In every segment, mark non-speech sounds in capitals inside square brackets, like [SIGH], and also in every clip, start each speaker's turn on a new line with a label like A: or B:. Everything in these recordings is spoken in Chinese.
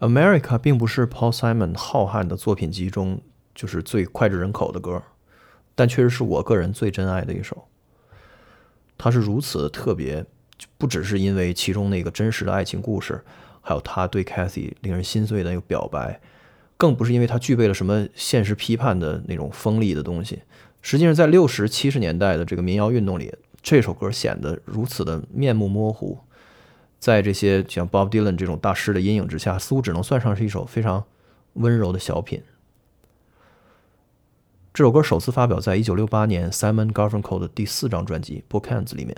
A: America 并不是 Paul Simon 浩瀚的作品集中就是最脍炙人口的歌，但确实是我个人最珍爱的一首。它是如此的特别，不只是因为其中那个真实的爱情故事，还有他对 Kathy 令人心碎的那个表白，更不是因为它具备了什么现实批判的那种锋利的东西。实际上，在六十七十年代的这个民谣运动里，这首歌显得如此的面目模糊。在这些像 Bob Dylan 这种大师的阴影之下，似乎只能算上是一首非常温柔的小品。这首歌首次发表在1968年 Simon Garfunkel 的第四张专辑《Bookends》里面。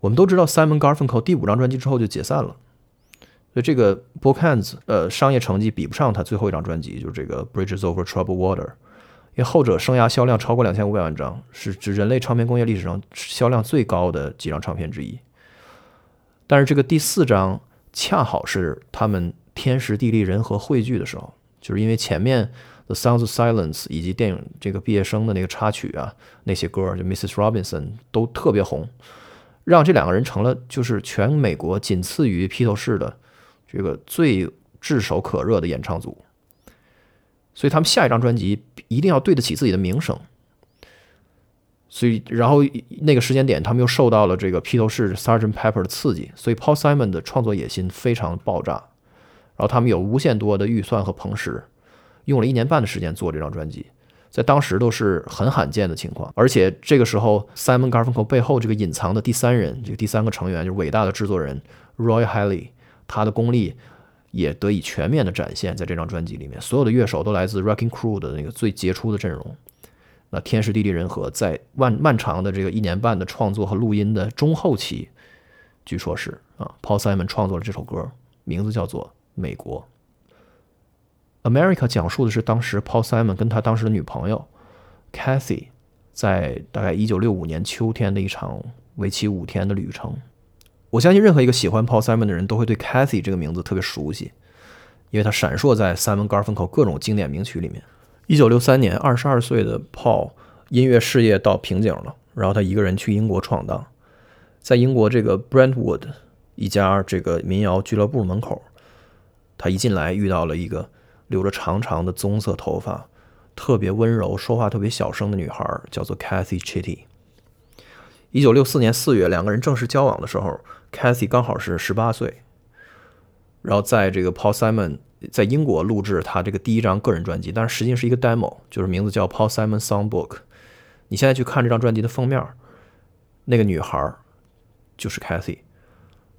A: 我们都知道，Simon Garfunkel 第五张专辑之后就解散了，所以这个《Bookends》呃商业成绩比不上他最后一张专辑，就是这个《Bridges Over t r o u b l e Water》，因为后者生涯销量超过两千五百万张，是指人类唱片工业历史上销量最高的几张唱片之一。但是这个第四章恰好是他们天时地利人和汇聚的时候，就是因为前面《The Sounds of Silence》以及电影这个毕业生的那个插曲啊，那些歌就 Mrs. Robinson 都特别红，让这两个人成了就是全美国仅次于披头士的这个最炙手可热的演唱组，所以他们下一张专辑一定要对得起自己的名声。所以，然后那个时间点，他们又受到了这个披头士 Sergeant Pepper 的刺激，所以 Paul Simon 的创作野心非常爆炸。然后他们有无限多的预算和棚时，用了一年半的时间做这张专辑，在当时都是很罕见的情况。而且这个时候，Simon Garfunkel 背后这个隐藏的第三人，这个第三个成员就是伟大的制作人 Roy Haley，他的功力也得以全面的展现在这张专辑里面。所有的乐手都来自 Rocking Crew 的那个最杰出的阵容。那天时地利人和，在漫漫长的这个一年半的创作和录音的中后期，据说是啊，Paul Simon 创作了这首歌，名字叫做《美国》。America 讲述的是当时 Paul Simon 跟他当时的女朋友 Cathy 在大概1965年秋天的一场为期五天的旅程。我相信任何一个喜欢 Paul Simon 的人都会对 Cathy 这个名字特别熟悉，因为他闪烁在 Simon Garfunkel 各种经典名曲里面。一九六三年，二十二岁的 Paul 音乐事业到瓶颈了，然后他一个人去英国闯荡，在英国这个 Brentwood 一家这个民谣俱乐部门口，他一进来遇到了一个留着长长的棕色头发、特别温柔、说话特别小声的女孩，叫做 Cathy Chitty。一九六四年四月，两个人正式交往的时候，Cathy 刚好是十八岁，然后在这个 Paul Simon。在英国录制他这个第一张个人专辑，但是实际上是一个 demo，就是名字叫 Paul Simon Songbook。你现在去看这张专辑的封面，那个女孩就是 Kathy。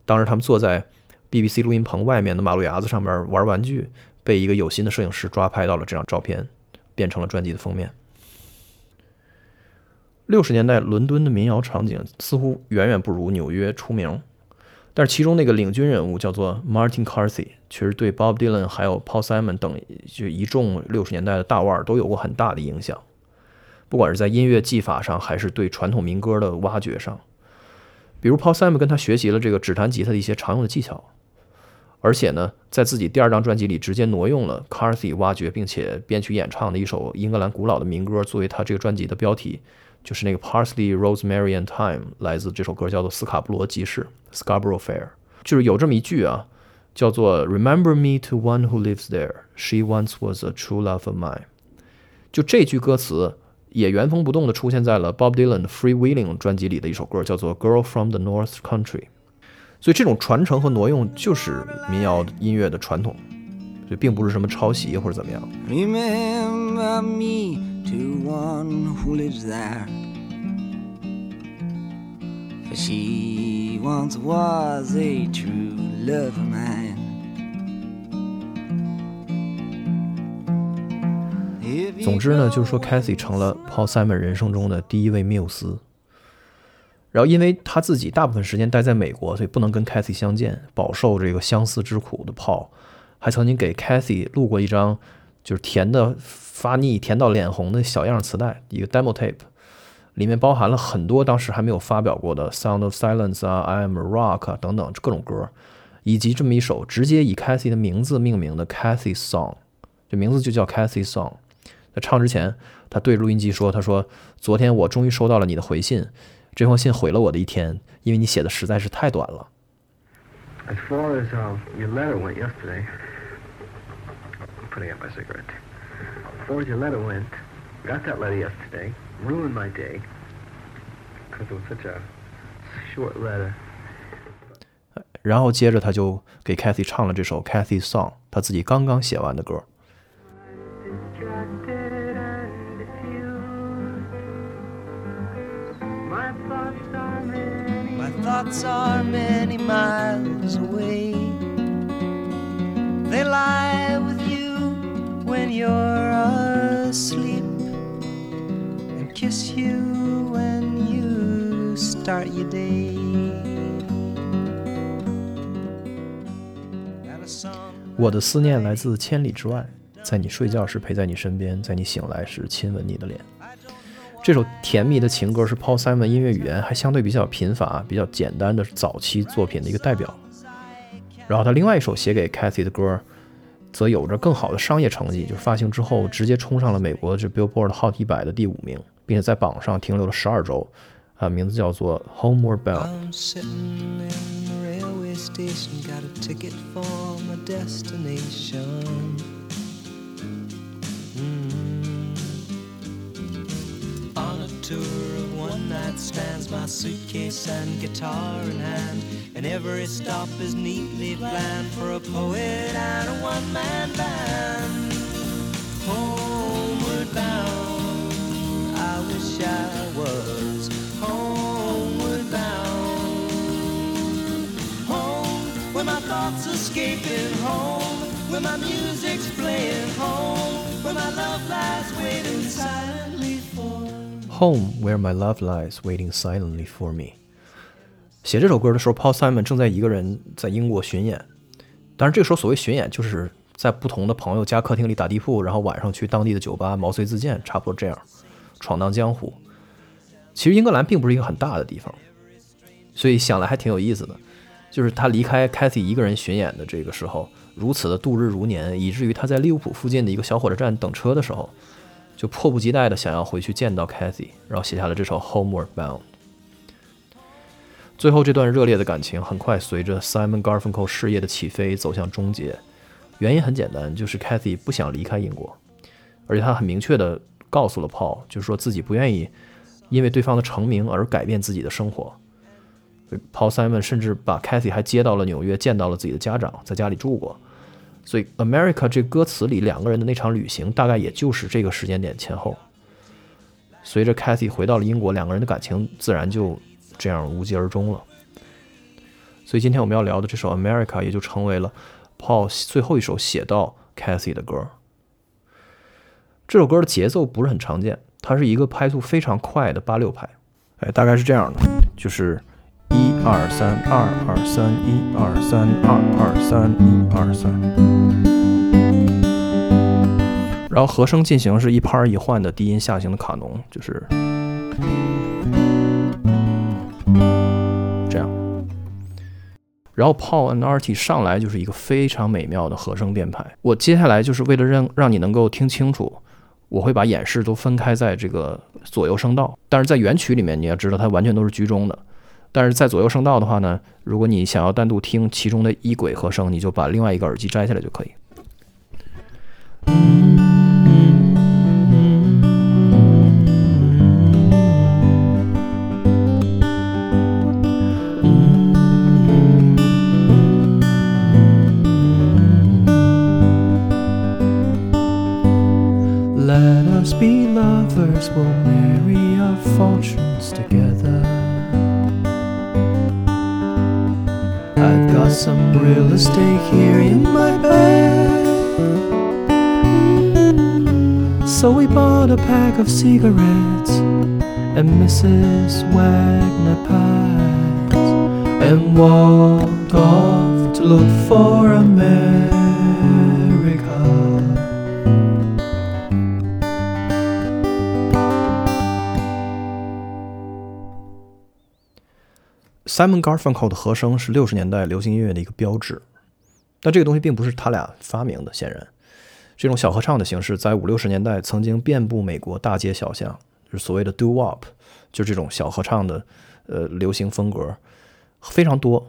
A: 当时他们坐在 BBC 录音棚外面的马路牙子上面玩玩具，被一个有心的摄影师抓拍到了这张照片，变成了专辑的封面。六十年代伦敦的民谣场景似乎远远不如纽约出名。但是其中那个领军人物叫做 Martin Carthy，其实对 Bob Dylan 还有 Paul Simon 等就一众六十年代的大腕都有过很大的影响，不管是在音乐技法上，还是对传统民歌的挖掘上。比如 Paul Simon 跟他学习了这个指弹吉他的一些常用的技巧，而且呢，在自己第二张专辑里直接挪用了 Carthy 挖掘并且编曲演唱的一首英格兰古老的民歌作为他这个专辑的标题。就是那个 Parsley, Rosemary and Thyme，来自这首歌叫做《斯卡布罗集市》（Scarborough Fair）。就是有这么一句啊，叫做 “Remember me to one who lives there. She once was a true love of mine。”就这句歌词也原封不动地出现在了 Bob Dylan 的《Freewheeling》专辑里的一首歌，叫做《Girl from the North Country》。所以这种传承和挪用就是民谣音乐的传统，就并不是什么抄袭或者怎么样。总之呢，就是说 c a t h y 成了 Paul Simon 人生中的第一位缪斯。然后，因为他自己大部分时间待在美国，所以不能跟 c a t h y 相见，饱受这个相思之苦的 Paul。还曾经给 Cathy 录过一张就是甜的。发腻、甜到脸红的小样磁带，一个 demo tape，里面包含了很多当时还没有发表过的《Sound of Silence》啊，《I Am a Rock》等等各种歌，以及这么一首直接以 Cathy 的名字命名的 Cathy Song，这名字就叫 Cathy Song。在唱之前，他对录音机说：“他说，昨天我终于收到了你的回信，这封信毁了我的一天，因为你写的实在是太短了。”
B: As far as your letter went yesterday, I'm putting out my cigarette. As far as your letter went, got that letter yesterday, ruined my day because it was such a short letter.
A: 然后接着他就给 Kathy 唱了这首 Kathy Song，他自己刚刚写完的歌。
B: Distracted and diffused. My thoughts are many.
C: My thoughts are many miles away. They lie with you When you're asleep and kiss you when you start your day.
A: 我的思念来自千里之外，在你睡觉时陪在你身边，在你醒来时亲吻你的脸。这首甜蜜的情歌是 Paul Simon 音乐语言还相对比较贫乏、比较简单的早期作品的一个代表。然后他另外一首写给 Kathy 的歌，则有着更好的商业成绩，就是发行之后直接冲上了美国这 Billboard Hot 一百的第五名，并且在榜上停留了十二周。啊，名字叫做 Homeward Bound。
C: I'm sitting in the railway station, got a ticket for my destination. On a tour of one night stands, my suitcase and guitar in hand, and every stop is neatly planned for a poet and a one man band. Homeward bound, I wish I was homeward bound. Home, where my thoughts escaping home, where my music's playing home, where my love lies waiting silently for
A: Home where my love lies, waiting silently for me。写这首歌的时候，Paul Simon 正在一个人在英国巡演。当然，这个时候所谓巡演，就是在不同的朋友家客厅里打地铺，然后晚上去当地的酒吧毛遂自荐，差不多这样闯荡江湖。其实英格兰并不是一个很大的地方，所以想来还挺有意思的。就是他离开 Kathy 一个人巡演的这个时候，如此的度日如年，以至于他在利物浦附近的一个小火车站等车的时候，就迫不及待的想要回去见到 Kathy，然后写下了这首 Homeward Bound。最后这段热烈的感情很快随着 Simon Garfunkel 事业的起飞走向终结，原因很简单，就是 Kathy 不想离开英国，而且他很明确的告诉了 Paul，就是说自己不愿意因为对方的成名而改变自己的生活。Paul Simon 甚至把 Kathy 还接到了纽约，见到了自己的家长，在家里住过。所以 America 这歌词里两个人的那场旅行，大概也就是这个时间点前后。随着 Kathy 回到了英国，两个人的感情自然就这样无疾而终了。所以今天我们要聊的这首 America 也就成为了 Paul 最后一首写到 Cathy 的歌。这首歌的节奏不是很常见，它是一个拍速非常快的八六拍，哎，大概是这样的，就是一二三二二三一二三二二三一二三。然后和声进行是一拍一换的低音下行的卡农，就是然后 Paul and Artie 上来就是一个非常美妙的和声编排。我接下来就是为了让让你能够听清楚，我会把演示都分开在这个左右声道。但是在原曲里面，你要知道它完全都是居中的。但是在左右声道的话呢，如果你想要单独听其中的一轨和声，你就把另外一个耳机摘下来就可以。Lovers, we'll marry our fortunes together. I've got some real estate here in my bed. So we bought a pack of cigarettes and Mrs. Wagner pies and walked off to look for America. Simon Garfunkel 的和声是六十年代流行音乐的一个标志，但这个东西并不是他俩发明的。显然，这种小合唱的形式在五六十年代曾经遍布美国大街小巷，就是所谓的 doo wop，就这种小合唱的呃流行风格非常多。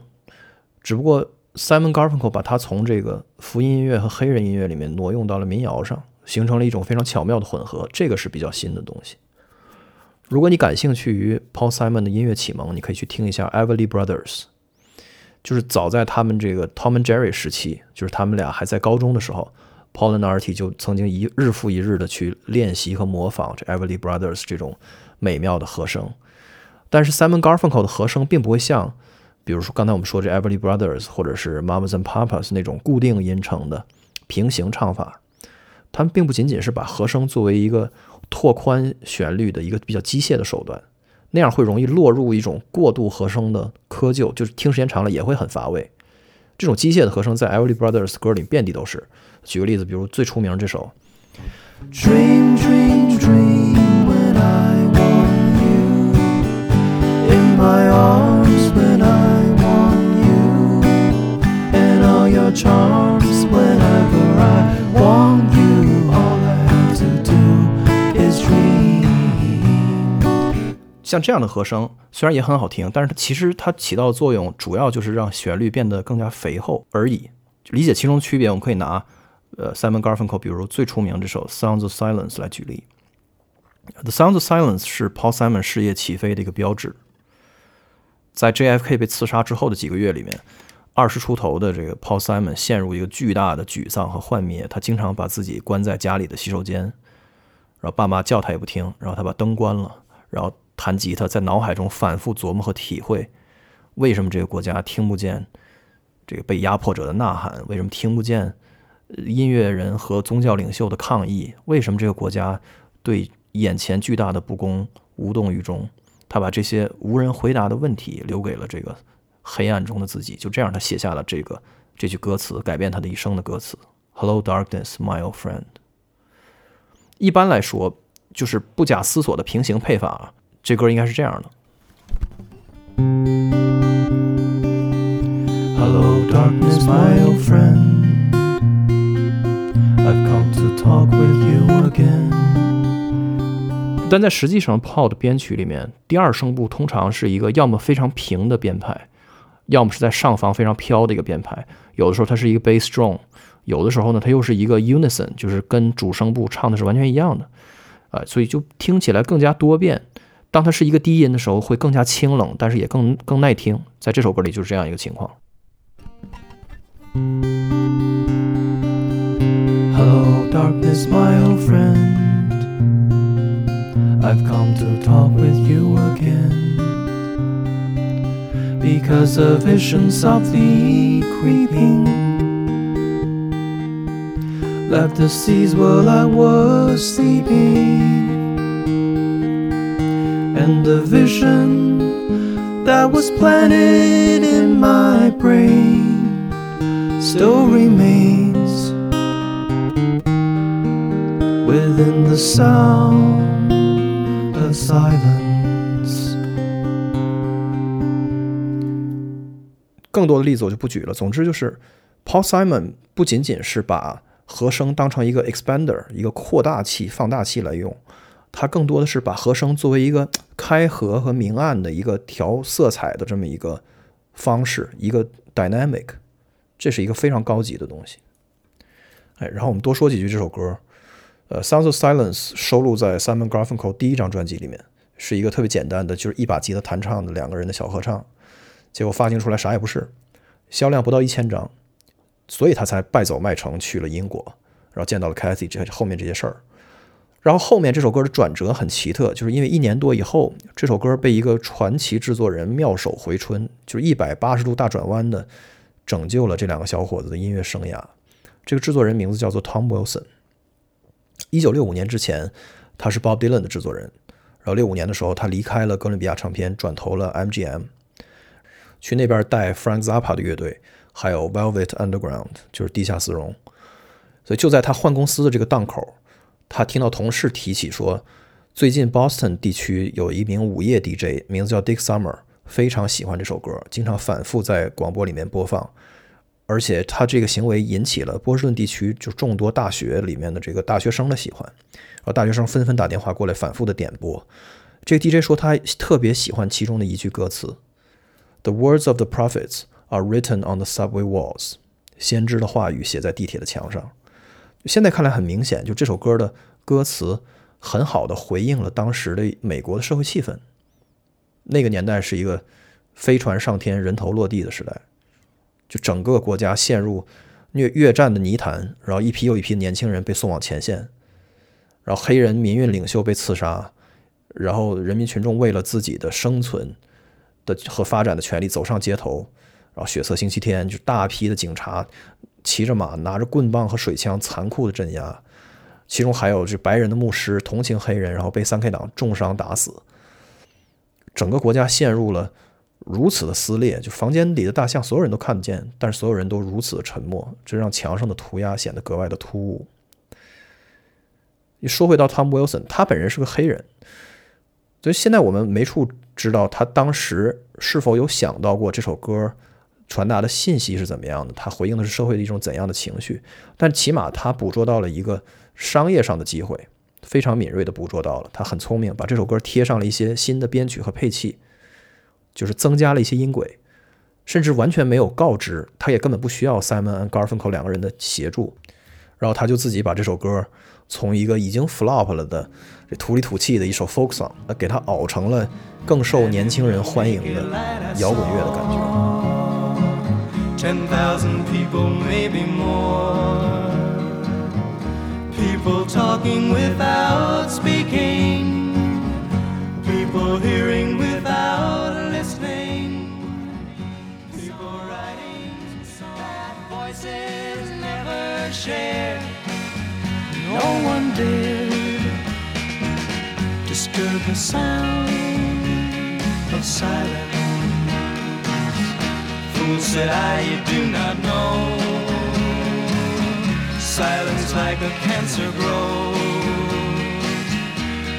A: 只不过 Simon Garfunkel 把它从这个福音音乐和黑人音乐里面挪用到了民谣上，形成了一种非常巧妙的混合，这个是比较新的东西。如果你感兴趣于 Paul Simon 的音乐启蒙，你可以去听一下 Everly Brothers，就是早在他们这个 Tom and Jerry 时期，就是他们俩还在高中的时候，Paul and Artie 就曾经一日复一日的去练习和模仿这 Everly Brothers 这种美妙的和声。但是 Simon Garfunkel 的和声并不会像，比如说刚才我们说这 Everly Brothers 或者是 Mamas and Papas 那种固定音程的平行唱法，他们并不仅仅是把和声作为一个拓宽旋律的一个比较机械的手段，那样会容易落入一种过度和声的窠臼，就是听时间长了也会很乏味。这种机械的和声在 Everly Brothers 歌里遍地都是。举个例子，比如最出名这首。Dream, dream, dream when I want you in my arms when I want you and all your charms whenever I want you. 像这样的和声虽然也很好听，但是它其实它起到的作用主要就是让旋律变得更加肥厚而已。理解其中区别，我们可以拿呃 Simon Garfunkel，比如最出名这首《Sounds of Silence》来举例。《The Sounds of Silence》是 Paul Simon 事业起飞的一个标志。在 JFK 被刺杀之后的几个月里面，二十出头的这个 Paul Simon 陷入一个巨大的沮丧和幻灭。他经常把自己关在家里的洗手间，然后爸妈叫他也不听，然后他把灯关了，然后弹吉他，在脑海中反复琢磨和体会，为什么这个国家听不见这个被压迫者的呐喊？为什么听不见音乐人和宗教领袖的抗议？为什么这个国家对眼前巨大的不公无动于衷？他把这些无人回答的问题留给了这个黑暗中的自己。就这样，他写下了这个这句歌词，改变他的一生的歌词：“Hello, darkness, my old friend。”一般来说，就是不假思索的平行配法，这歌应该是这样的。Hello, darkness, my old friend. I've come to talk with you again. 但在实际上，Paul 的编曲里面，第二声部通常是一个要么非常平的编排，要么是在上方非常飘的一个编排。有的时候它是一个 bass drone，有的时候呢，它又是一个 unison，就是跟主声部唱的是完全一样的。啊，所以就听起来更加多变。当它是一个低音的时候，会更加清冷，但是也更更耐听。在这首歌里就是这样一个情况。Hello, darkness, my old friend. I've come to talk with you again. Because a vision softly creeping left the seas while I was sleeping. And the vision that was planted in my brain still remains within the sound of silence. 更多的例子我就不举了。总之就是，Paul Simon 不仅仅是把和声当成一个 expander，一个扩大器、放大器来用， 它更多的是把和声作为一个 [TSK] 开合和明暗的一个调色彩的这么一个方式，一个 dynamic，这是一个非常高级的东西。哎，然后我们多说几句这首歌。呃，《Sounds of Silence》收录在 Simon Garfunkel 第一张专辑里面，是一个特别简单的，就是一把吉他弹唱的两个人的小合唱。结果发行出来啥也不是，销量不到一千张，所以他才败走麦城去了英国，然后见到了 Cathy 这后面这些事儿。然后后面这首歌的转折很奇特，就是因为一年多以后，这首歌被一个传奇制作人妙手回春，就是一百八十度大转弯的拯救了这两个小伙子的音乐生涯。这个制作人名字叫做 Tom Wilson。一九六五年之前，他是 Bob Dylan 的制作人。然后六五年的时候，他离开了哥伦比亚唱片，转投了 MGM，去那边带 Frank Zappa 的乐队，还有 Velvet Underground，就是地下丝绒。所以就在他换公司的这个档口，他听到同事提起说，最近 Boston 地区有一名午夜 DJ，名字叫 Dick Summer，非常喜欢这首歌，经常反复在广播里面播放。而且他这个行为引起了波士顿地区就众多大学里面的这个大学生的喜欢，然后大学生纷纷打电话过来反复的点播。这个 DJ 说他特别喜欢其中的一句歌词：“The words of the prophets are written on the subway walls，先知的话语写在地铁的墙上。现在看来很明显，就这首歌的歌词很好的回应了当时的美国的社会气氛。那个年代是一个飞船上天、人头落地的时代，就整个国家陷入越越战的泥潭，然后一批又一批年轻人被送往前线，然后黑人民运领袖被刺杀，然后人民群众为了自己的生存的和发展的权利走上街头，然后血色星期天就大批的警察骑着马，拿着棍棒和水枪残酷的镇压，其中还有这白人的牧师同情黑人，然后被三 K 党重伤打死。整个国家陷入了如此的撕裂，就房间里的大象，所有人都看得见，但是所有人都如此的沉默，这让墙上的涂鸦显得格外的突兀。你说回到 Tom Wilson，他本人是个黑人，所以现在我们没处知道他当时是否有想到过这首歌传达的信息是怎么样的，他回应的是社会的一种怎样的情绪，但起码他捕捉到了一个商业上的机会。非常敏锐地捕捉到了，他很聪明，把这首歌贴上了一些新的编曲和配器，就是增加了一些音轨，甚至完全没有告知，他也根本不需要 Simon and Garfunkel 两个人的协助，然后他就自己把这首歌从一个已经 flop 了的这土里土气的一首 folk song，给他熬成了更受年轻人欢迎的摇滚乐的感觉。
C: Ten thousand people, maybe more. People talking without speaking. People hearing without listening. People writing that voices never share. No one dared disturb the sound of silence. Fool said I, you do not know. Silence like a cancer grows.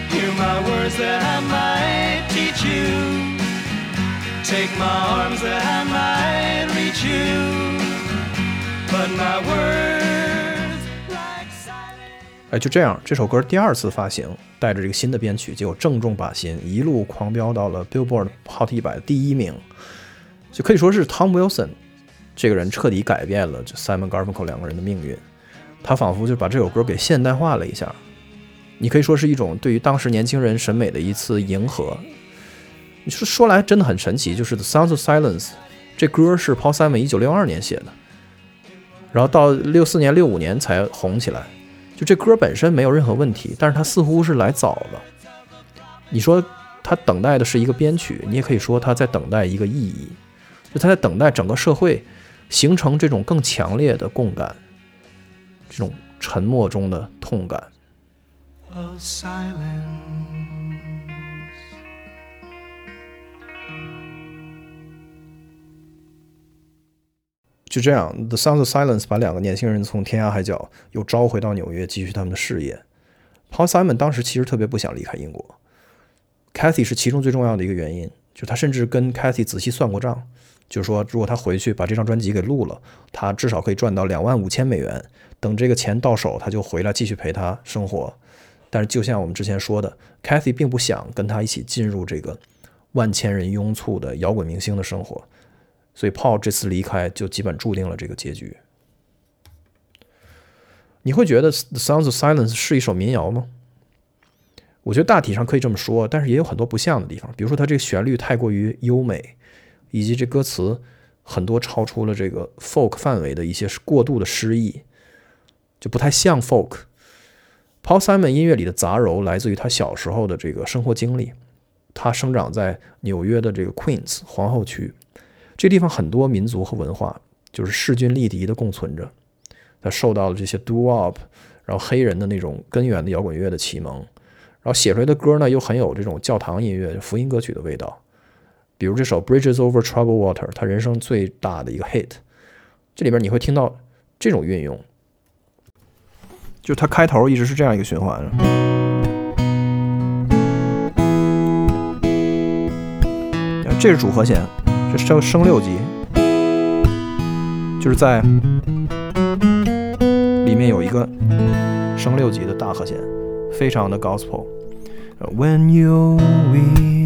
C: Hear my words that I might teach you. Take my arms that I might reach you. But my words like silence.
A: 哎，就这样，这首歌第二次发行，带着这个新的编曲，结果正中靶心，一路狂飙到了 Billboard Hot 一百的第一名，就可以说是 Tom Wilson 这个人彻底改变了这 Simon Garfunkel 两个人的命运。他仿佛就把这首歌给现代化了一下，你可以说是一种对于当时年轻人审美的一次迎合。你说说来真的很神奇，就是《The Sounds of Silence》这歌是 Paul Simon 一九六二年写的，然后到六四年、六五年才红起来。就这歌本身没有任何问题，但是他似乎是来早了。你说他等待的是一个编曲，你也可以说他在等待一个意义，就他在等待整个社会形成这种更强烈的共感。这种沉默中的痛感。
C: of silence.
A: 就这样，《The Sounds of Silence》把两个年轻人从天涯海角又招回到纽约，继续他们的事业。Paul Simon 当时其实特别不想离开英国，Cathy 是其中最重要的一个原因。就他甚至跟 Cathy 仔细算过账，就是说如果他回去把这张专辑给录了，他至少可以赚到两万五千美元。等这个钱到手，他就回来继续陪他生活。但是就像我们之前说的，Cathy 并不想跟他一起进入这个万千人拥簇的摇滚明星的生活。所以 Paul 这次离开就基本注定了这个结局。你会觉得《The Sounds of Silence》是一首民谣吗？我觉得大体上可以这么说，但是也有很多不像的地方。比如说，它这个旋律太过于优美，以及这歌词很多超出了这个 folk 范围的一些过度的诗意，就不太像 folk。Paul Simon 音乐里的杂糅来自于他小时候的这个生活经历。他生长在纽约的这个 Queens 皇后区。这地方很多民族和文化就是势均力敌的共存着，他受到了这些 d o o p 然后黑人的那种根源的摇滚乐的启蒙，然后写出来的歌呢又很有这种教堂音乐、福音歌曲的味道，比如这首《Bridges Over t r o u b l e Water》，他人生最大的一个 hit，这里边你会听到这种运用，就它开头一直是这样一个循环。这是主和弦。这升升六级，就是在里面有一个升六级的大和弦，非常的 gospel。When you we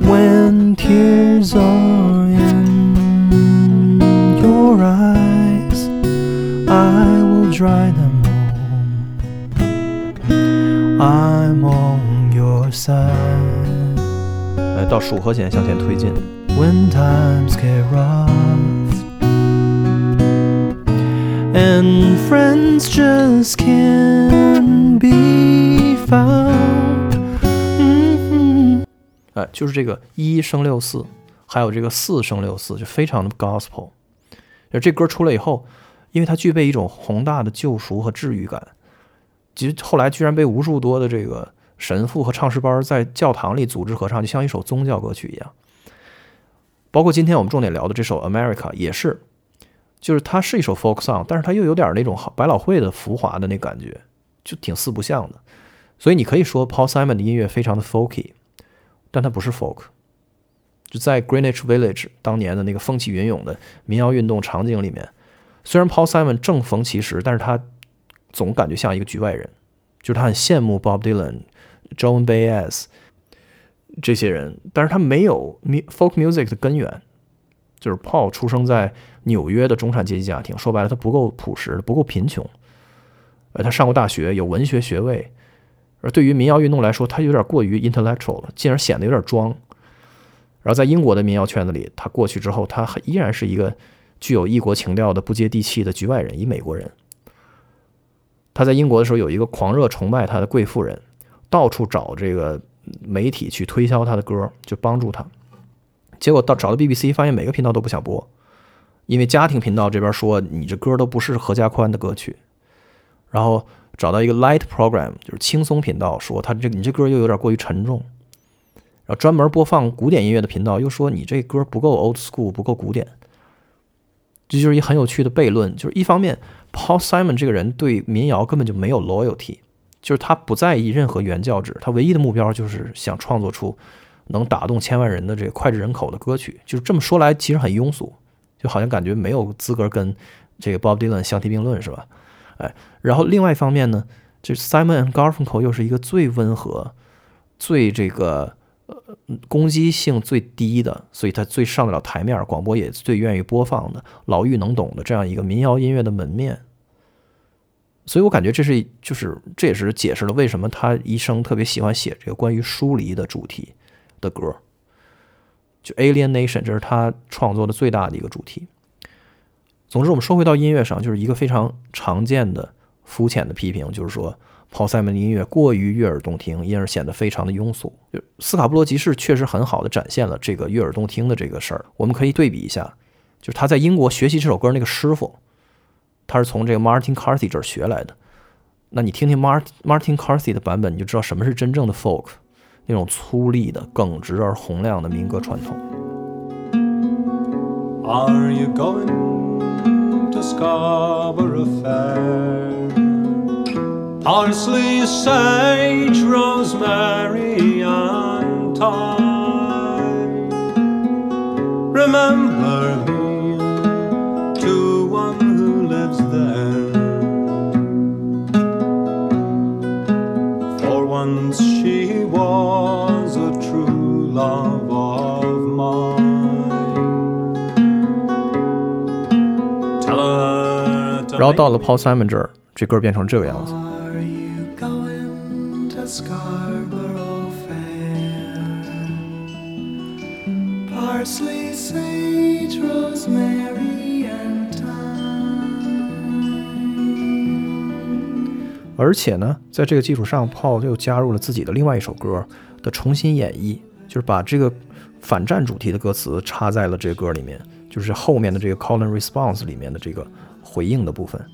A: When tears are in your eyes, I will dry them all. I'm on your side. 哎，到数和弦向前推进。When times get rough. and friends just can't be 哎，就是这个一升六四，还有这个四升六四，就非常的 gospel。就这歌出来以后，因为它具备一种宏大的救赎和治愈感，其实后来居然被无数多的这个神父和唱诗班在教堂里组织合唱，就像一首宗教歌曲一样。包括今天我们重点聊的这首《America》也是，就是它是一首 folk song，但是它又有点那种百老汇的浮华的那感觉，就挺四不像的。所以你可以说 Paul Simon 的音乐非常的 folky，但它不是 folk。就在 Greenwich Village 当年的那个风起云涌的民谣运动场景里面，虽然 Paul Simon 正逢其时，但是他总感觉像一个局外人，就是他很羡慕 Bob Dylan、John Baez。这些人，但是他没有 folk music 的根源，就是 Paul 出生在纽约的中产阶级家庭，说白了他不够朴实，不够贫穷。呃，他上过大学，有文学学位，而对于民谣运动来说，他有点过于 intellectual 了，进而显得有点装。然后在英国的民谣圈子里，他过去之后，他依然是一个具有异国情调的不接地气的局外人，一美国人。他在英国的时候有一个狂热崇拜他的贵妇人，到处找这个。媒体去推销他的歌，就帮助他。结果到找到 BBC，发现每个频道都不想播，因为家庭频道这边说你这歌都不是合家欢的歌曲。然后找到一个 Light Program，就是轻松频道，说他这你这歌又有点过于沉重。然后专门播放古典音乐的频道又说你这歌不够 Old School，不够古典。这就是一很有趣的悖论，就是一方面 Paul Simon 这个人对民谣根本就没有 loyalty。就是他不在意任何原教旨，他唯一的目标就是想创作出能打动千万人的这个脍炙人口的歌曲。就是这么说来，其实很庸俗，就好像感觉没有资格跟这个 Bob Dylan 相提并论，是吧？哎，然后另外一方面呢，就 Simon and Garfunkel 又是一个最温和、最这个呃攻击性最低的，所以他最上得了台面，广播也最愿意播放的，老妪能懂的这样一个民谣音乐的门面。所以我感觉这是，就是这也是解释了为什么他一生特别喜欢写这个关于疏离的主题的歌。就 alienation，这是他创作的最大的一个主题。总之，我们说回到音乐上，就是一个非常常见的肤浅的批评，就是说 Paul Simon 的音乐过于悦耳动听，因而显得非常的庸俗。就斯卡布罗集市确实很好的展现了这个悦耳动听的这个事儿。我们可以对比一下，就是他在英国学习这首歌那个师傅。他是从这个 Martin Carthy 这儿学来的，那你听听 Martin Martin Carthy 的版本，你就知道什么是真正的 folk，那种粗粝的、耿直而洪亮的民歌传统。
D: Are you going to Scarborough Fair? Parsley, sage, rosemary, and thyme. Remember me to one who lives there. For once she was a true love
A: 然后到了 Paul Simon 这儿，这歌变成这个样子。Parsley, sage, rosemary, and thyme. 而且呢，在这个基础上，Paul 又加入了自己的另外一首歌的重新演绎，就是把这个反战主题的歌词插在了这个歌里面，就是后面的这个 call and response 里面的这个回应的部分。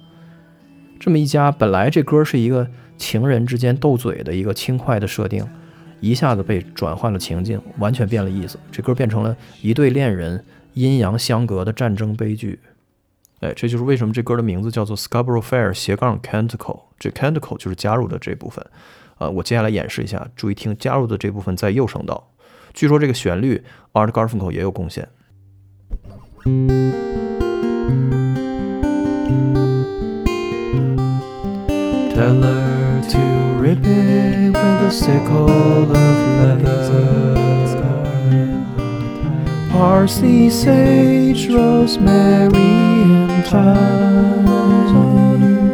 A: 这么一加，本来这歌是一个情人之间斗嘴的一个轻快的设定，一下子被转换了情境，完全变了意思。这歌变成了一对恋人阴阳相隔的战争悲剧。哎，这就是为什么这歌的名字叫做 Scarborough Fair 斜杠 Canticle。这 Canticle 就是加入的这部分。呃，我接下来演示一下，注意听，加入的这部分在右声道。据说这个旋律 Art Garfunkel 也有贡献。Tell her to rip it with a sickle of leather. parsley, sage, rosemary, and thyme. Order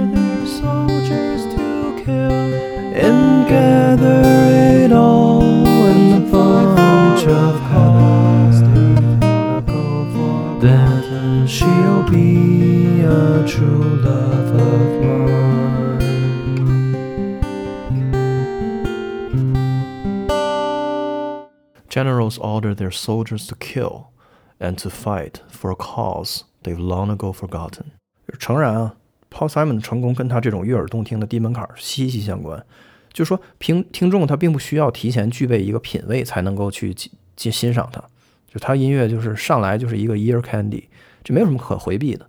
A: Generals order their soldiers to kill and to fight for a cause they've long ago forgotten。诚然啊，Paul Simon 的成功跟他这种悦耳动听的低门槛息息相关。就是说，听听众他并不需要提前具备一个品味才能够去去欣赏他，就他音乐就是上来就是一个 ear candy，这没有什么可回避的。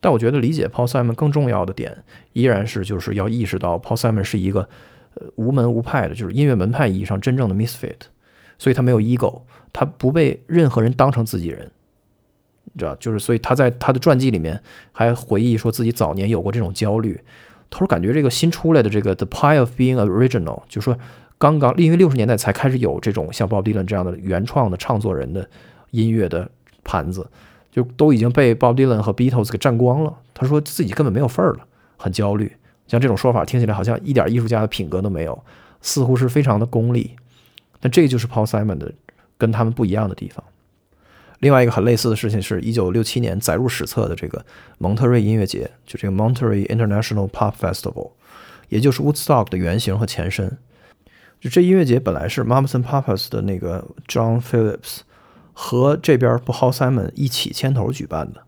A: 但我觉得理解 Paul Simon 更重要的点，依然是就是要意识到 Paul Simon 是一个呃无门无派的，就是音乐门派意义上真正的 misfit。所以他没有 ego，他不被任何人当成自己人，你知道，就是所以他在他的传记里面还回忆说自己早年有过这种焦虑。他说感觉这个新出来的这个 The Pie of Being Original，就说刚刚因为六十年代才开始有这种像 Bob Dylan 这样的原创的唱作人的音乐的盘子，就都已经被 Bob Dylan 和 Beatles 给占光了。他说自己根本没有份儿了，很焦虑。像这种说法听起来好像一点艺术家的品格都没有，似乎是非常的功利。那这就是 Paul Simon 的跟他们不一样的地方。另外一个很类似的事情是，一九六七年载入史册的这个蒙特瑞音乐节，就这个 Monterey International Pop Festival，也就是 Woodstock 的原型和前身。就这音乐节本来是 Mamas and Papas 的那个 John Phillips 和这边 Paul Simon 一起牵头举办的。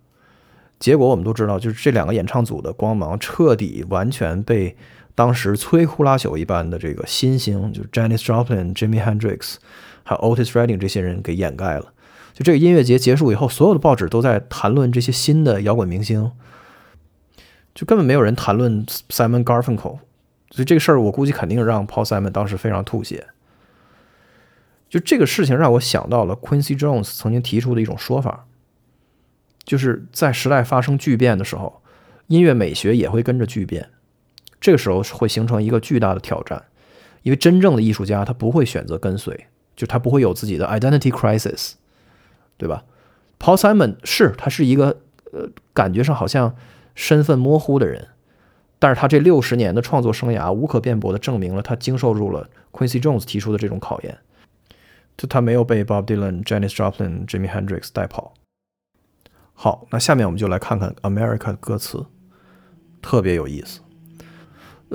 A: 结果我们都知道，就是这两个演唱组的光芒彻底完全被。当时摧枯拉朽一般的这个新星，就是 Janis Joplin、Jimi Hendrix，还有 Otis Redding 这些人给掩盖了。就这个音乐节结束以后，所有的报纸都在谈论这些新的摇滚明星，就根本没有人谈论 Simon Garfunkel。所以这个事儿，我估计肯定让 Paul Simon 当时非常吐血。就这个事情让我想到了 Quincy Jones 曾经提出的一种说法，就是在时代发生巨变的时候，音乐美学也会跟着巨变。这个时候会形成一个巨大的挑战，因为真正的艺术家他不会选择跟随，就他不会有自己的 identity crisis，对吧？Paul Simon 是他是一个呃感觉上好像身份模糊的人，但是他这六十年的创作生涯无可辩驳地证明了他经受住了 Quincy Jones 提出的这种考验，就他没有被 Bob Dylan、Janis Joplin、Jimi Hendrix 带跑。好，那下面我们就来看看 America 的歌词，特别有意思。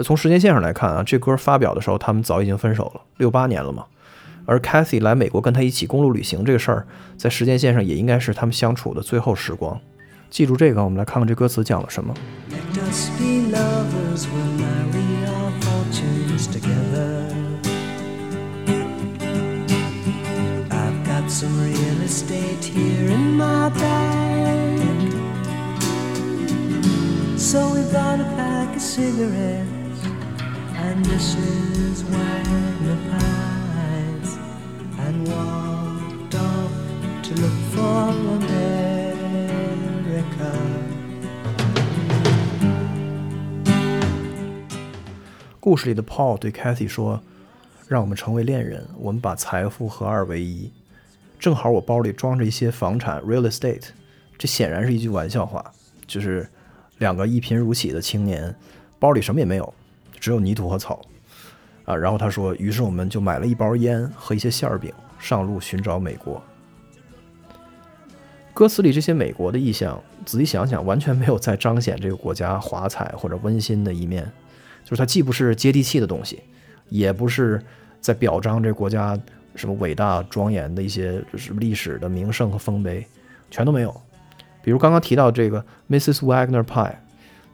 A: 从时间线上来看啊，这歌发表的时候，他们早已经分手了，六八年了嘛。而 Cathy 来美国跟他一起公路旅行这个事儿，在时间线上也应该是他们相处的最后时光。记住这个，我们来看看这歌词讲了什么。And Mrs. Wagner Pies and walked off to look for America. 故事里的 Paul 对 Kathy 说：“让我们成为恋人，我们把财富合二为一。正好我包里装着一些房产 （real estate）。这显然是一句玩笑话，就是两个一贫如洗的青年，包里什么也没有。”只有泥土和草，啊，然后他说，于是我们就买了一包烟和一些馅儿饼，上路寻找美国。歌词里这些美国的意象，仔细想想，完全没有在彰显这个国家华彩或者温馨的一面，就是它既不是接地气的东西，也不是在表彰这国家什么伟大庄严的一些就是历史的名胜和丰碑，全都没有。比如刚刚提到这个 Mrs. Wagner Pie，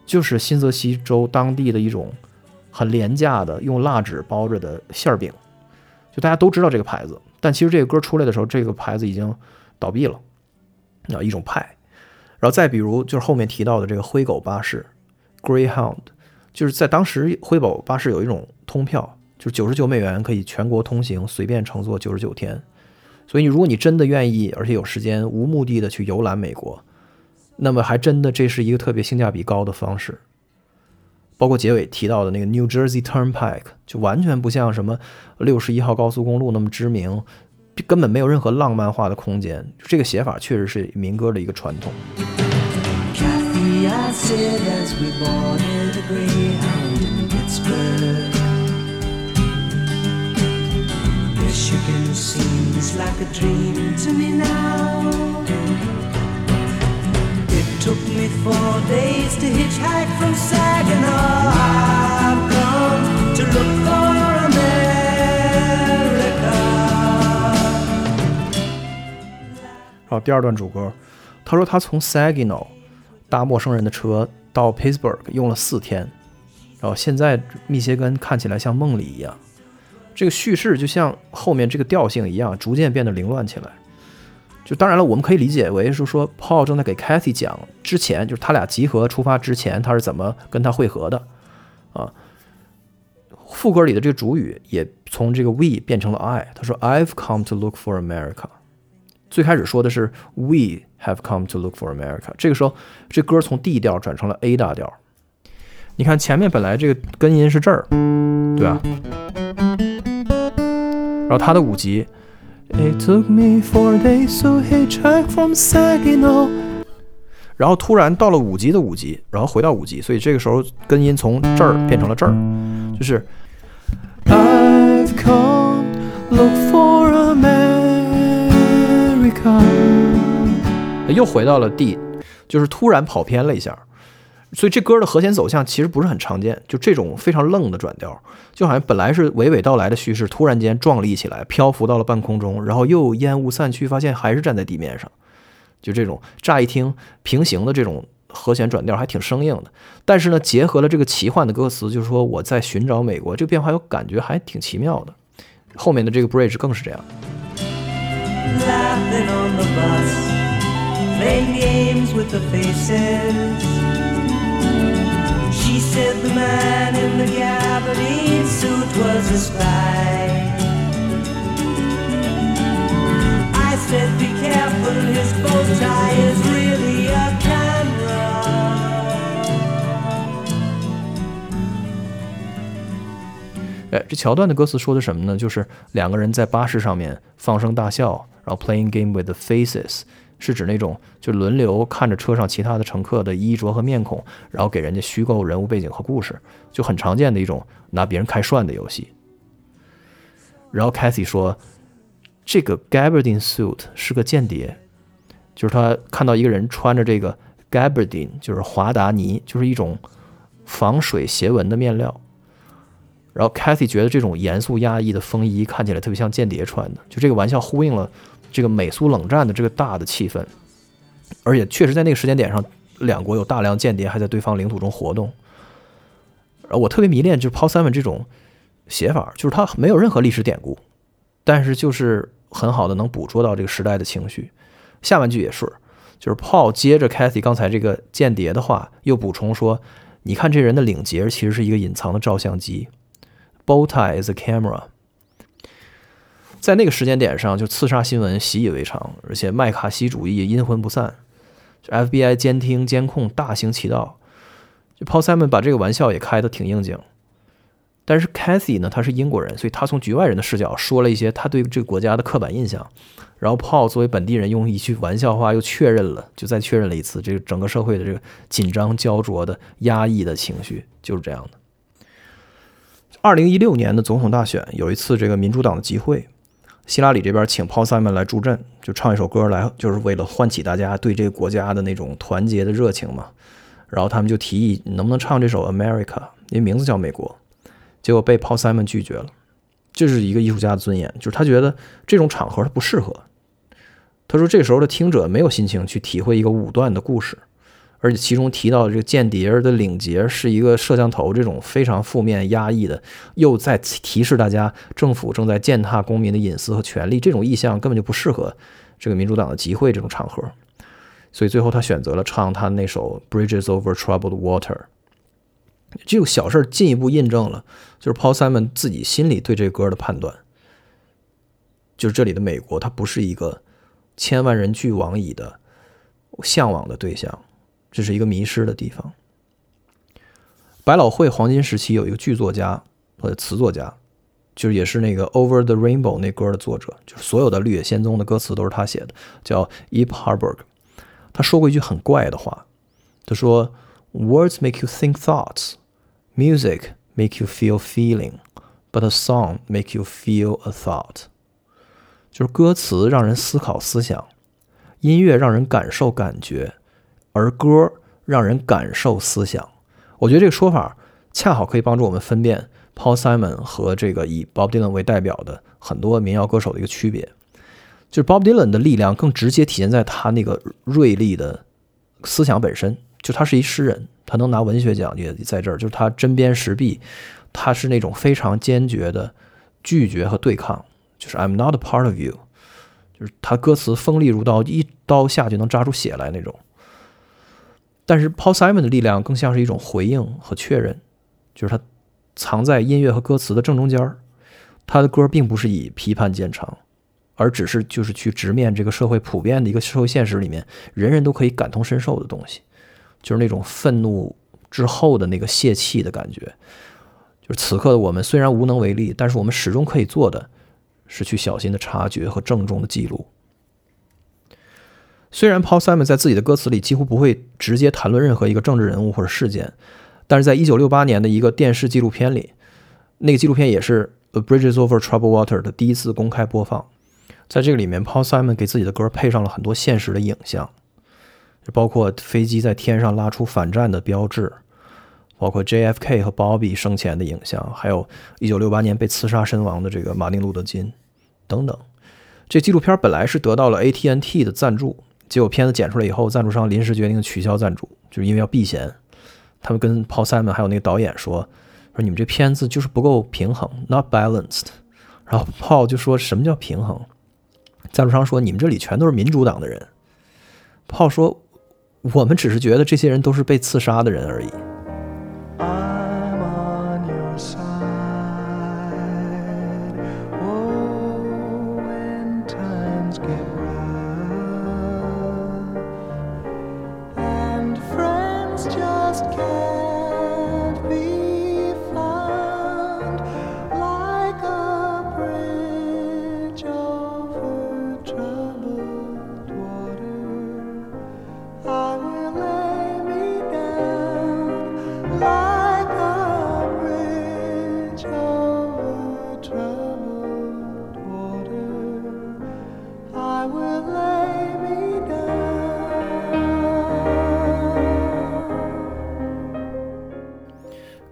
A: 就是新泽西州当地的一种。很廉价的用蜡纸包着的馅儿饼，就大家都知道这个牌子，但其实这个歌出来的时候，这个牌子已经倒闭了。啊，一种派。然后再比如就是后面提到的这个灰狗巴士，Greyhound，就是在当时灰狗巴士有一种通票，就是九十九美元可以全国通行，随便乘坐九十九天。所以你如果你真的愿意，而且有时间，无目的的去游览美国，那么还真的这是一个特别性价比高的方式。包括结尾提到的那个 New Jersey Turnpike，就完全不像什么六十一号高速公路那么知名，根本没有任何浪漫化的空间。这个写法确实是民歌的一个传统。
C: Kathy, I said as we boarded a Greyhound in Pittsburgh. Michigan seems like a dream to me now. Took me four days to hitchhike from Saginaw. I've come to look for America.
A: 然后第二段主歌，他说他从 Saginaw 搭陌生人的车到 Pittsburgh 用了四天，然后现在密歇根看起来像梦里一样。这个叙事就像后面这个调性一样，逐渐变得凌乱起来。就当然了，我们可以理解为是说，Paul 正在给 Kathy 讲之前，就是他俩集合出发之前，他是怎么跟他会合的啊。副歌里的这个主语也从这个 we 变成了 I，他说 I've come to look for America。最开始说的是 We have come to look for America，这个时候这歌从 D 调转成了 A 大调。你看前面本来这个根音是这儿，对吧？然后它的五级，It took me four days to hitchhike from Saginaw，然后突然到了五级的五级，然后回到五级，所以这个时候根音从这儿变成了这儿，就是 I've come look for America，又回到了 D，就是突然跑偏了一下。所以这歌的和弦走向其实不是很常见，就这种非常愣的转调，就好像本来是娓娓道来的叙事，突然间壮丽起来，漂浮到了半空中，然后又烟雾散去，发现还是站在地面上。就这种乍一听平行的这种和弦转调还挺生硬的，但是呢，结合了这个奇幻的歌词，就是说我在寻找美国，这个变化有感觉还挺奇妙的。后面的这个 bridge 更是这样。
C: laughing on the bus, playing games with the faces. She said the man in the gabardine suit was a spy. I said, be careful, his bow tie is really a camera.
A: 哎，这桥段的歌词说的什么呢？就是两个人在巴士上面放声大笑，然后 playing game with the faces，是指那种就轮流看着车上其他的乘客的衣着和面孔，然后给人家虚构人物背景和故事，就很常见的一种拿别人开涮的游戏。然后 Cathy 说，这个 gabardine suit 是个间谍，就是他看到一个人穿着这个 gabardine，就是华达尼，就是一种防水斜纹的面料。然后 Cathy 觉得这种严肃压抑的风衣看起来特别像间谍穿的，就这个玩笑呼应了这个美苏冷战的这个大的气氛，而且确实在那个时间点上，两国有大量间谍还在对方领土中活动。而我特别迷恋就是 Paul Simon 这种写法，就是他没有任何历史典故，但是就是很好的能捕捉到这个时代的情绪。下半句也是，就是 Paul 接着 Kathy 刚才这个间谍的话，又补充说：“你看这人的领结其实是一个隐藏的照相机。” Bow tie is a camera。在那个时间点上，就刺杀新闻习以为常，而且麦卡锡主义阴魂不散，就 FBI 监听监控大行其道。就 Paul Simon 把这个玩笑也开得挺应景。但是 Kathy 呢，他是英国人，所以他从局外人的视角说了一些他对这个国家的刻板印象。然后 Paul 作为本地人，用一句玩笑话又确认了，就再确认了一次这个整个社会的这个紧张、焦灼的、压抑的情绪，就是这样的。二零一六年的总统大选有一次这个民主党的集会，希拉里这边请 Paul Simon 来助阵，就唱一首歌来，就是为了唤起大家对这个国家的那种团结的热情嘛。然后他们就提议，能不能唱这首 America，因为名字叫美国。结果被 Paul Simon 拒绝了。这是一个艺术家的尊严，就是他觉得这种场合他不适合。他说这时候的听者没有心情去体会一个武断的故事。而且其中提到这个间谍的领结是一个摄像头，这种非常负面、压抑的，又在提示大家政府正在践踏公民的隐私和权利，这种意向根本就不适合这个民主党的集会这种场合。所以最后他选择了唱他那首《Bridges Over Troubled Water》。这个小事进一步印证了，就是 Paul Simon 自己心里对这歌的判断，就是这里的美国，它不是一个千万人俱往矣的向往的对象。这是一个迷失的地方。百老汇黄金时期有一个剧作家或者词作家就是也是那个《Over the Rainbow》那歌的作者，就是所有的《绿野仙踪》的歌词都是他写的，叫 Eve Harburg。他说过一句很怪的话，他说：“Words make you think thoughts, music make you feel feeling, but a song make you feel a thought。”就是歌词让人思考思想，音乐让人感受感觉，而歌让人感受思想。我觉得这个说法恰好可以帮助我们分辨 Paul Simon 和这个以 Bob Dylan 为代表的很多民谣歌手的一个区别。就是 Bob Dylan 的力量更直接体现在他那个锐利的思想本身，就他是一诗人，他能拿文学奖也在这儿，就是他针砭时弊，他是那种非常坚决的拒绝和对抗，就是 I'm not a part of you，就是他歌词锋利如刀，一刀下就能扎出血来那种。但是 Paul Simon 的力量更像是一种回应和确认，就是他藏在音乐和歌词的正中间儿，他的歌并不是以批判见长。而只是就是去直面这个社会普遍的一个社会现实里面，人人都可以感同身受的东西，就是那种愤怒之后的那个泄气的感觉。就是此刻的我们虽然无能为力，但是我们始终可以做的是去小心的察觉和郑重的记录。虽然 Paul Simon 在自己的歌词里几乎不会直接谈论任何一个政治人物或者事件，但是在一九六八年的一个电视纪录片里，那个纪录片也是《A Bridges Over t r o u b l e Water》的第一次公开播放。在这个里面，Paul Simon 给自己的歌配上了很多现实的影像，包括飞机在天上拉出反战的标志，包括 JFK 和 Bobby 生前的影像，还有1968年被刺杀身亡的这个马丁·路德·金等等。这纪录片本来是得到了 AT&T 的赞助，结果片子剪出来以后，赞助商临时决定取消赞助，就是因为要避嫌。他们跟 Paul Simon 还有那个导演说：“说你们这片子就是不够平衡，not balanced。”然后 Paul 就说什么叫平衡？赞助商说：“你们这里全都是民主党的人。”炮说：“我们只是觉得这些人都是被刺杀的人而已。”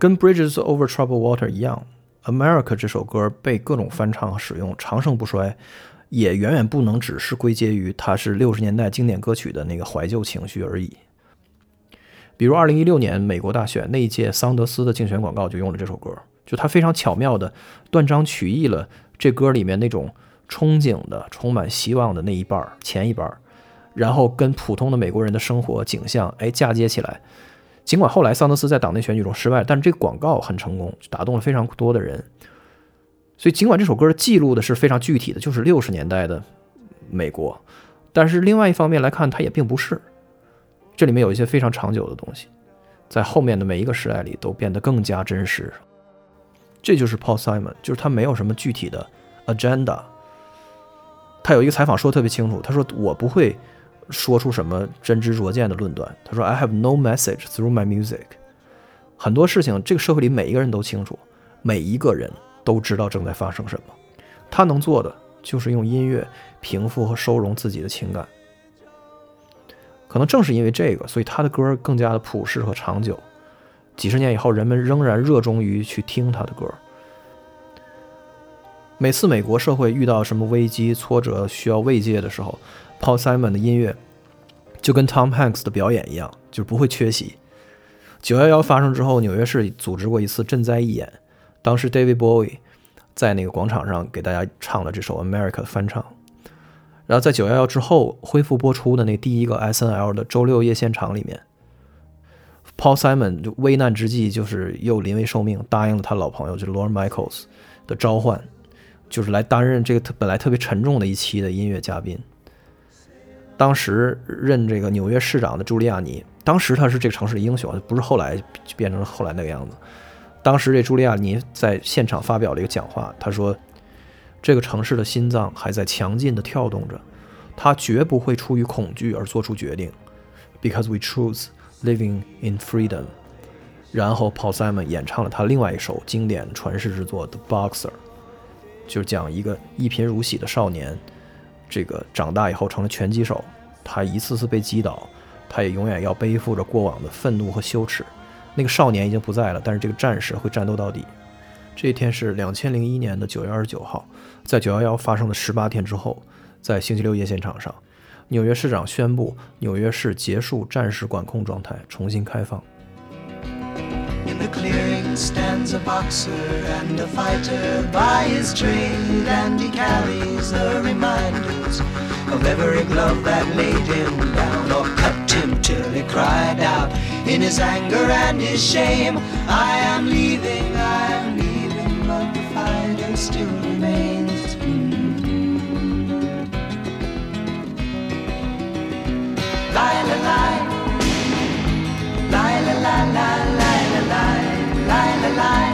C: 跟《Bridges Over t r o u b l e Water》
A: 一样，《America》这首歌被各种翻唱和使用，长盛不衰，也远远不能只是归结于它是六十年代经典歌曲的那个怀旧情绪而已。比如二零一六年美国大选那一届，桑德斯的竞选广告就用了这首歌，就他非常巧妙的断章取义了这歌里面那种憧憬的、充满希望的那一半儿前一半儿，然后跟普通的美国人的生活景象哎嫁接起来。尽管后来桑德斯在党内选举中失败，但是这个广告很成功，打动了非常多的人。所以尽管这首歌记录的是非常具体的，就是六十年代的美国，但是另外一方面来看，它也并不是。这里面有一些非常长久的东西，在后面的每一个时代里都变得更加真实。这就是 Paul Simon，就是他没有什么具体的 agenda。他有一个采访说的特别清楚，他说我不会说出什么真知灼见的论断。他说 I have no message through my music。很多事情，这个社会里每一个人都清楚，每一个人都知道正在发生什么。他能做的就是用音乐平复和收容自己的情感。可能正是因为这个，所以他的歌更加的朴实和长久。几十年以后，人们仍然热衷于去听他的歌。每次美国社会遇到什么危机、挫折需要慰藉的时候，Paul Simon 的音乐就跟 Tom Hanks 的表演一样，就是不会缺席。九幺幺发生之后，纽约市组织过一次赈灾义演，当时 David Bowie 在那个广场上给大家唱了这首《America》的翻唱。然后在九幺幺之后恢复播出的那第一个 S N L 的周六夜现场里面，Paul Simon 就危难之际就是又临危受命，答应了他老朋友就是 Lorne Michaels 的召唤，就是来担任这个本来特别沉重的一期的音乐嘉宾。当时任这个纽约市长的朱利亚尼，当时他是这个城市的英雄，不是后来变成了后来那个样子。当时这朱利亚尼在现场发表了一个讲话，他说：“这个城市的心脏还在强劲地跳动着，他绝不会出于恐惧而做出决定，because we choose living in freedom。”然后 Paul Simon 演唱了他另外一首经典传世之作《The Boxer》，就是讲一个一贫如洗的少年，这个长大以后成了拳击手，他一次次被击倒，他也永远要背负着过往的愤怒和羞耻。那个少年已经不在了，但是这个战士会战斗到底。这一天是两千零一年的九月二十九号，在九幺幺发生的十八天之后，在星期六夜现场上，纽约市长宣布纽约市结束战时管控状态，重新开放。
C: The clearing stands a boxer and a fighter by his trade, and he carries the reminders of every glove that laid him down or cut him till he cried out in his anger and his shame. I am leaving, I am leaving, but the fighter still remains. Lie, lie, lie, lie, lie, lie, lie, life.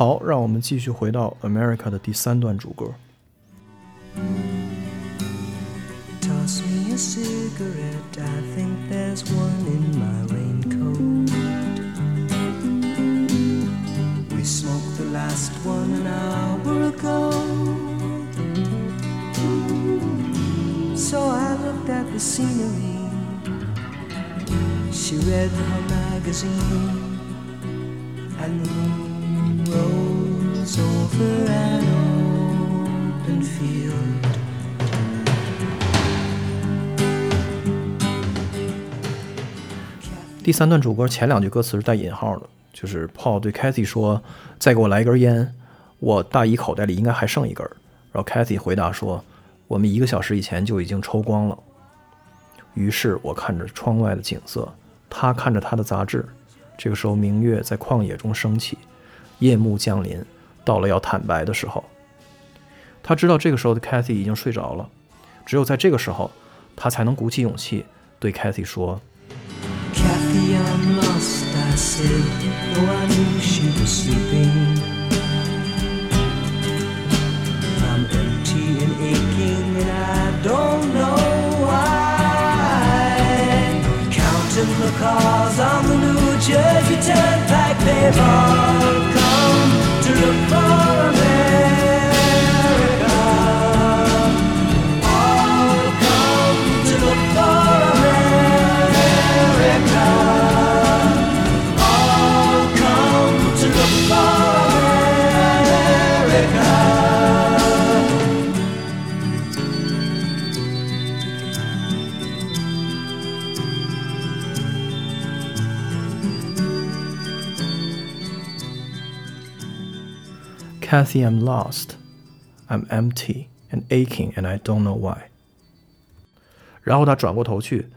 A: 好，让我们继续回到《America》的第三段主歌。
C: Toss me a cigarette, I think there's one in my raincoat. We smoked the last one an hour ago. So I looked at the scenery. She read her magazine, and the
A: 第三段主歌前两句歌词是带引号的，就是 Paul 对 Kathy 说：“再给我来一根烟，我大衣口袋里应该还剩一根。”然后 Kathy 回答说：“我们一个小时以前就已经抽光了。”于是我看着窗外的景色，他看着他的杂志。这个时候，明月在旷野中升起，夜幕降临，到了要坦白的时候。他知道这个时候的 Kathy 已经睡着了，只有在这个时候，他才能鼓起勇气对 Kathy 说。
C: Kathy, I'm lost, I said, though I knew she was sleeping. I'm empty and aching, and I don't know why. Counting the cars on the New Jersey Turnpike, they've all come to look for
A: Kathy, I'm lost, I'm empty and aching, and I don't know why. 然后他转过头去，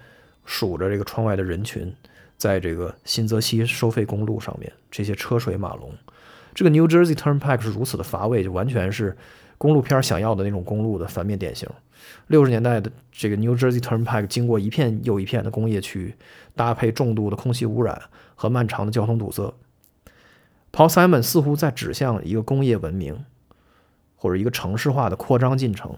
A: 数着这个窗外的人群，在这个新泽西收费公路上面，这些车水马龙。这个 New Jersey Turnpike 是如此的乏味，就完全是公路片想要的那种公路的反面典型。六十年代的这个 New Jersey Turnpike 经过一片又一片的工业区，搭配重度的空气污染和漫长的交通堵塞，Paul Simon 似乎在指向一个工业文明，或者一个城市化的扩张进程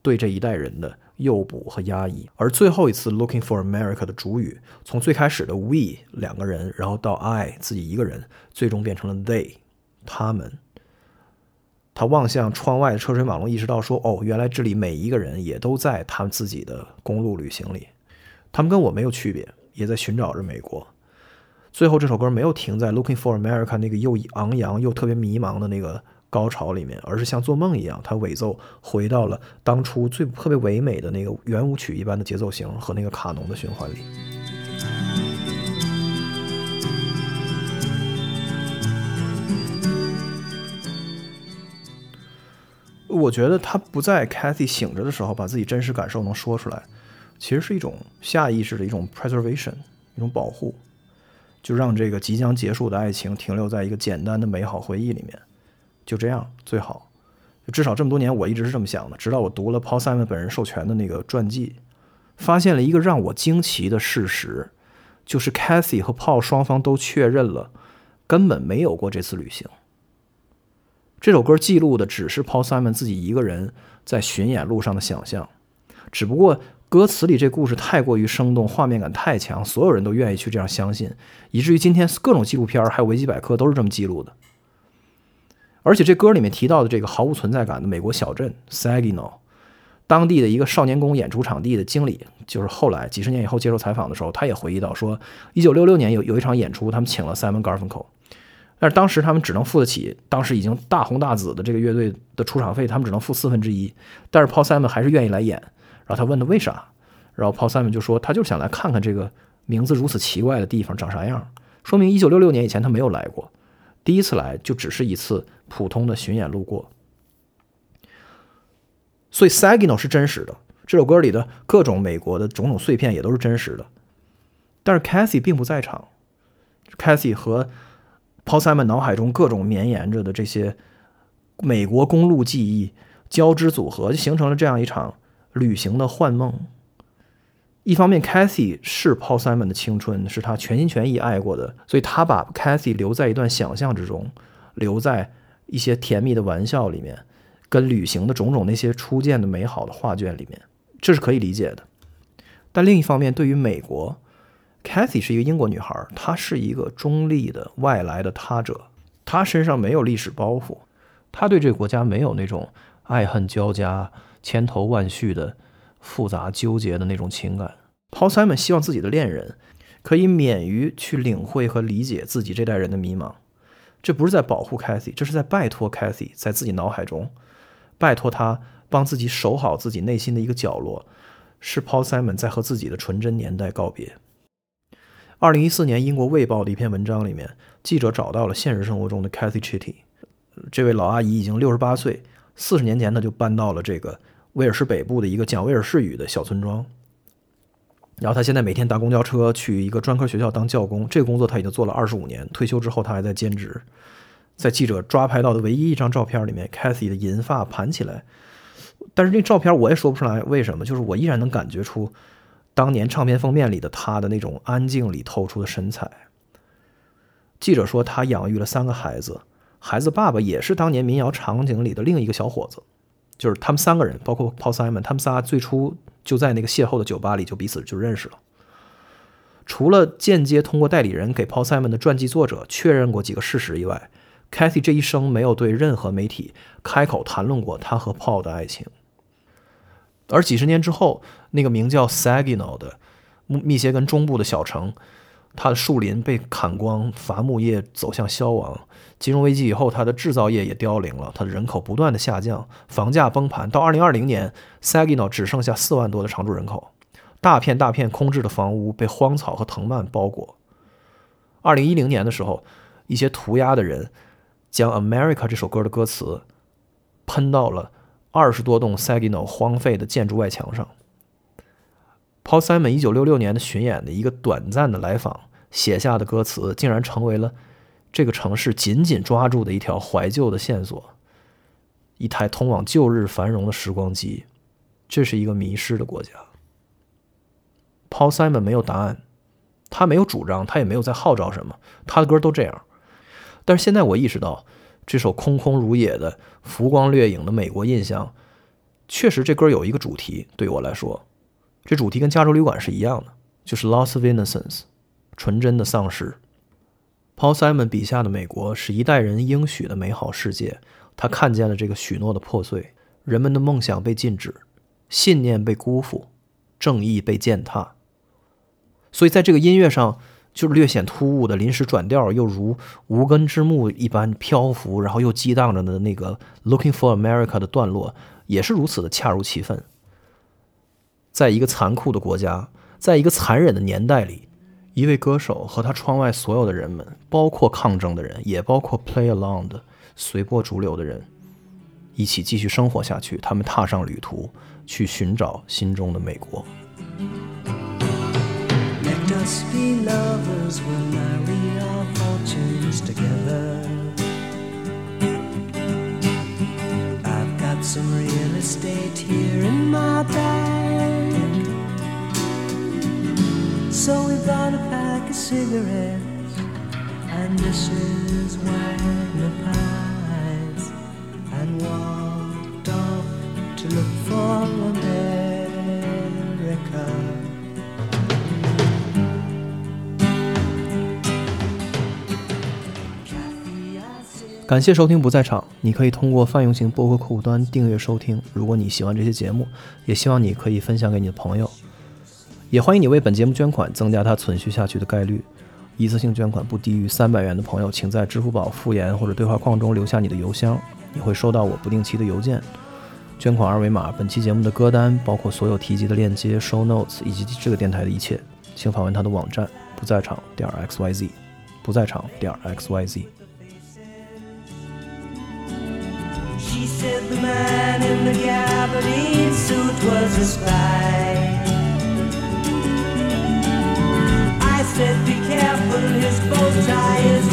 A: 对这一代人的诱捕和压抑。而最后一次 Looking for America 的主语，从最开始的 we 两个人，然后到 I 自己一个人，最终变成了 they 他们。他望向窗外的车水马龙，意识到说：“哦，原来这里每一个人也都在他们自己的公路旅行里，他们跟我没有区别，也在寻找着美国。”最后这首歌没有停在 Looking for America 那个又昂扬又特别迷茫的那个高潮里面，而是像做梦一样，它尾奏回到了当初最特别唯美的那个圆舞曲一般的节奏型和那个卡农的循环里。我觉得他不在 Kathy 醒着的时候把自己真实感受能说出来，其实是一种下意识的一种 preservation，一种保护，就让这个即将结束的爱情停留在一个简单的美好回忆里面，就这样最好。至少这么多年，我一直是这么想的。直到我读了 Paul Simon 本人授权的那个传记，发现了一个让我惊奇的事实，就是 Kathy 和 Paul 双方都确认了，根本没有过这次旅行。这首歌记录的只是 Paul Simon 自己一个人在巡演路上的想象，只不过歌词里这故事太过于生动，画面感太强，所有人都愿意去这样相信，以至于今天各种纪录片还有维基百科都是这么记录的。而且这歌里面提到的这个毫无存在感的美国小镇 Saginaw，当地的一个少年宫演出场地的经理，就是后来几十年以后接受采访的时候，他也回忆到说，一九六六年有有一场演出，他们请了 Simon Garfunkel，但是当时他们只能付得起当时已经大红大紫的这个乐队的出场费，他们只能付四分之一，但是 Paul Simon 还是愿意来演，然后他问他为啥，然后 Paul Simon 就说他就是想来看看这个名字如此奇怪的地方长啥样，说明一九六六年以前他没有来过，第一次来就只是一次。普通的巡演路过，所以 Saginaw 是真实的。这首歌里的各种美国的种种碎片也都是真实的。但是 Cathy 并不在场，Cathy 和 Paul Simon 脑海中各种绵延着的这些美国公路记忆交织组合，就形成了这样一场旅行的幻梦。一方面，Cathy 是 Paul Simon 的青春，是他全心全意爱过的，所以他把 Cathy 留在一段想象之中，留在。一些甜蜜的玩笑里面，跟旅行的种种那些初见的美好的画卷里面，这是可以理解的。但另一方面，对于美国，Cathy 是一个英国女孩，她是一个中立的外来的他者，她身上没有历史包袱，她对这个国家没有那种爱恨交加、千头万绪的复杂纠结的那种情感。Paul Simon 希望自己的恋人可以免于去领会和理解自己这代人的迷茫。这不是在保护 Cathy，这是在拜托 Cathy，在自己脑海中拜托他帮自己守好自己内心的一个角落，是 Paul Simon 在和自己的纯真年代告别。二零一四年，英国《卫报》的一篇文章里面，记者找到了现实生活中的 Cathy Chitty，这位老阿姨已经六十八岁，四十年前她就搬到了这个威尔士北部的一个讲威尔士语的小村庄。然后他现在每天搭公交车去一个专科学校当教工，这个工作他已经做了二十五年。退休之后，他还在兼职。在记者抓拍到的唯一一张照片里面，Cathy 的银发盘起来，但是那照片我也说不出来为什么，就是我依然能感觉出当年唱片封面里的他的那种安静里透出的神采。记者说他养育了三个孩子，孩子爸爸也是当年民谣场景里的另一个小伙子，就是他们三个人，包括 Paul Simon，他们仨最初。就在那个邂逅的酒吧里，就彼此就认识了。除了间接通过代理人给 Paul Simon 的传记作者确认过几个事实以外，Cathy 这一生没有对任何媒体开口谈论过他和 Paul 的爱情。而几十年之后，那个名叫 Saginaw 的密歇根中部的小城，它的树林被砍光，伐木业走向消亡。金融危机以后，它的制造业也凋零了，它的人口不断的下降，房价崩盘。到二零二零年，Saginaw 只剩下四万多的常住人口，大片大片空置的房屋被荒草和藤蔓包裹。二零一零年的时候，一些涂鸦的人将《America》这首歌的歌词喷到了二十多栋 Saginaw 荒废的建筑外墙上。Paul Simon 一九六六年的巡演的一个短暂的来访写下的歌词，竟然成为了。这个城市紧紧抓住的一条怀旧的线索，一台通往旧日繁荣的时光机。这是一个迷失的国家。Paul Simon 没有答案，他没有主张，他也没有在号召什么。他的歌都这样。但是现在我意识到，这首空空如也的浮光掠影的美国印象，确实这歌有一个主题。对我来说，这主题跟《加州旅馆》是一样的，就是 Loss of Innocence，纯真的丧失。Paul Simon 笔下的美国是一代人应许的美好世界，他看见了这个许诺的破碎，人们的梦想被禁止，信念被辜负，正义被践踏。所以在这个音乐上，就是略显突兀的临时转调，又如无根之木一般漂浮，然后又激荡着的那个 “Looking for America” 的段落，也是如此的恰如其分。在一个残酷的国家，在一个残忍的年代里。一位歌手和他窗外所有的人们，包括抗争的人，也包括 play along 的随波逐流的人，一起继续生活下去。他们踏上旅途，去寻找心中的美国。
C: Let us be lovers, we'll marry our fortunes together. I've got some real estate here in my bag. So we bought a pack of cigarettes and Mrs. is Wagner pies and walked off to look for America.
A: 感谢收听不在场，你可以通过泛用型播客客户端订阅收听。如果你喜欢这些节目，也希望你可以分享给你的朋友。也欢迎你为本节目捐款，增加它存续下去的概率。一次性捐款不低于三百元的朋友，请在支付宝复言或者对话框中留下你的邮箱，你会收到我不定期的邮件。捐款二维码、本期节目的歌单，包括所有提及的链接、show notes 以及这个电台的一切，请访问他的网站不在场点 x y z，不在场点 x y z。
C: She said the man in the gabardine suit was a spy. said be careful, his bow tie is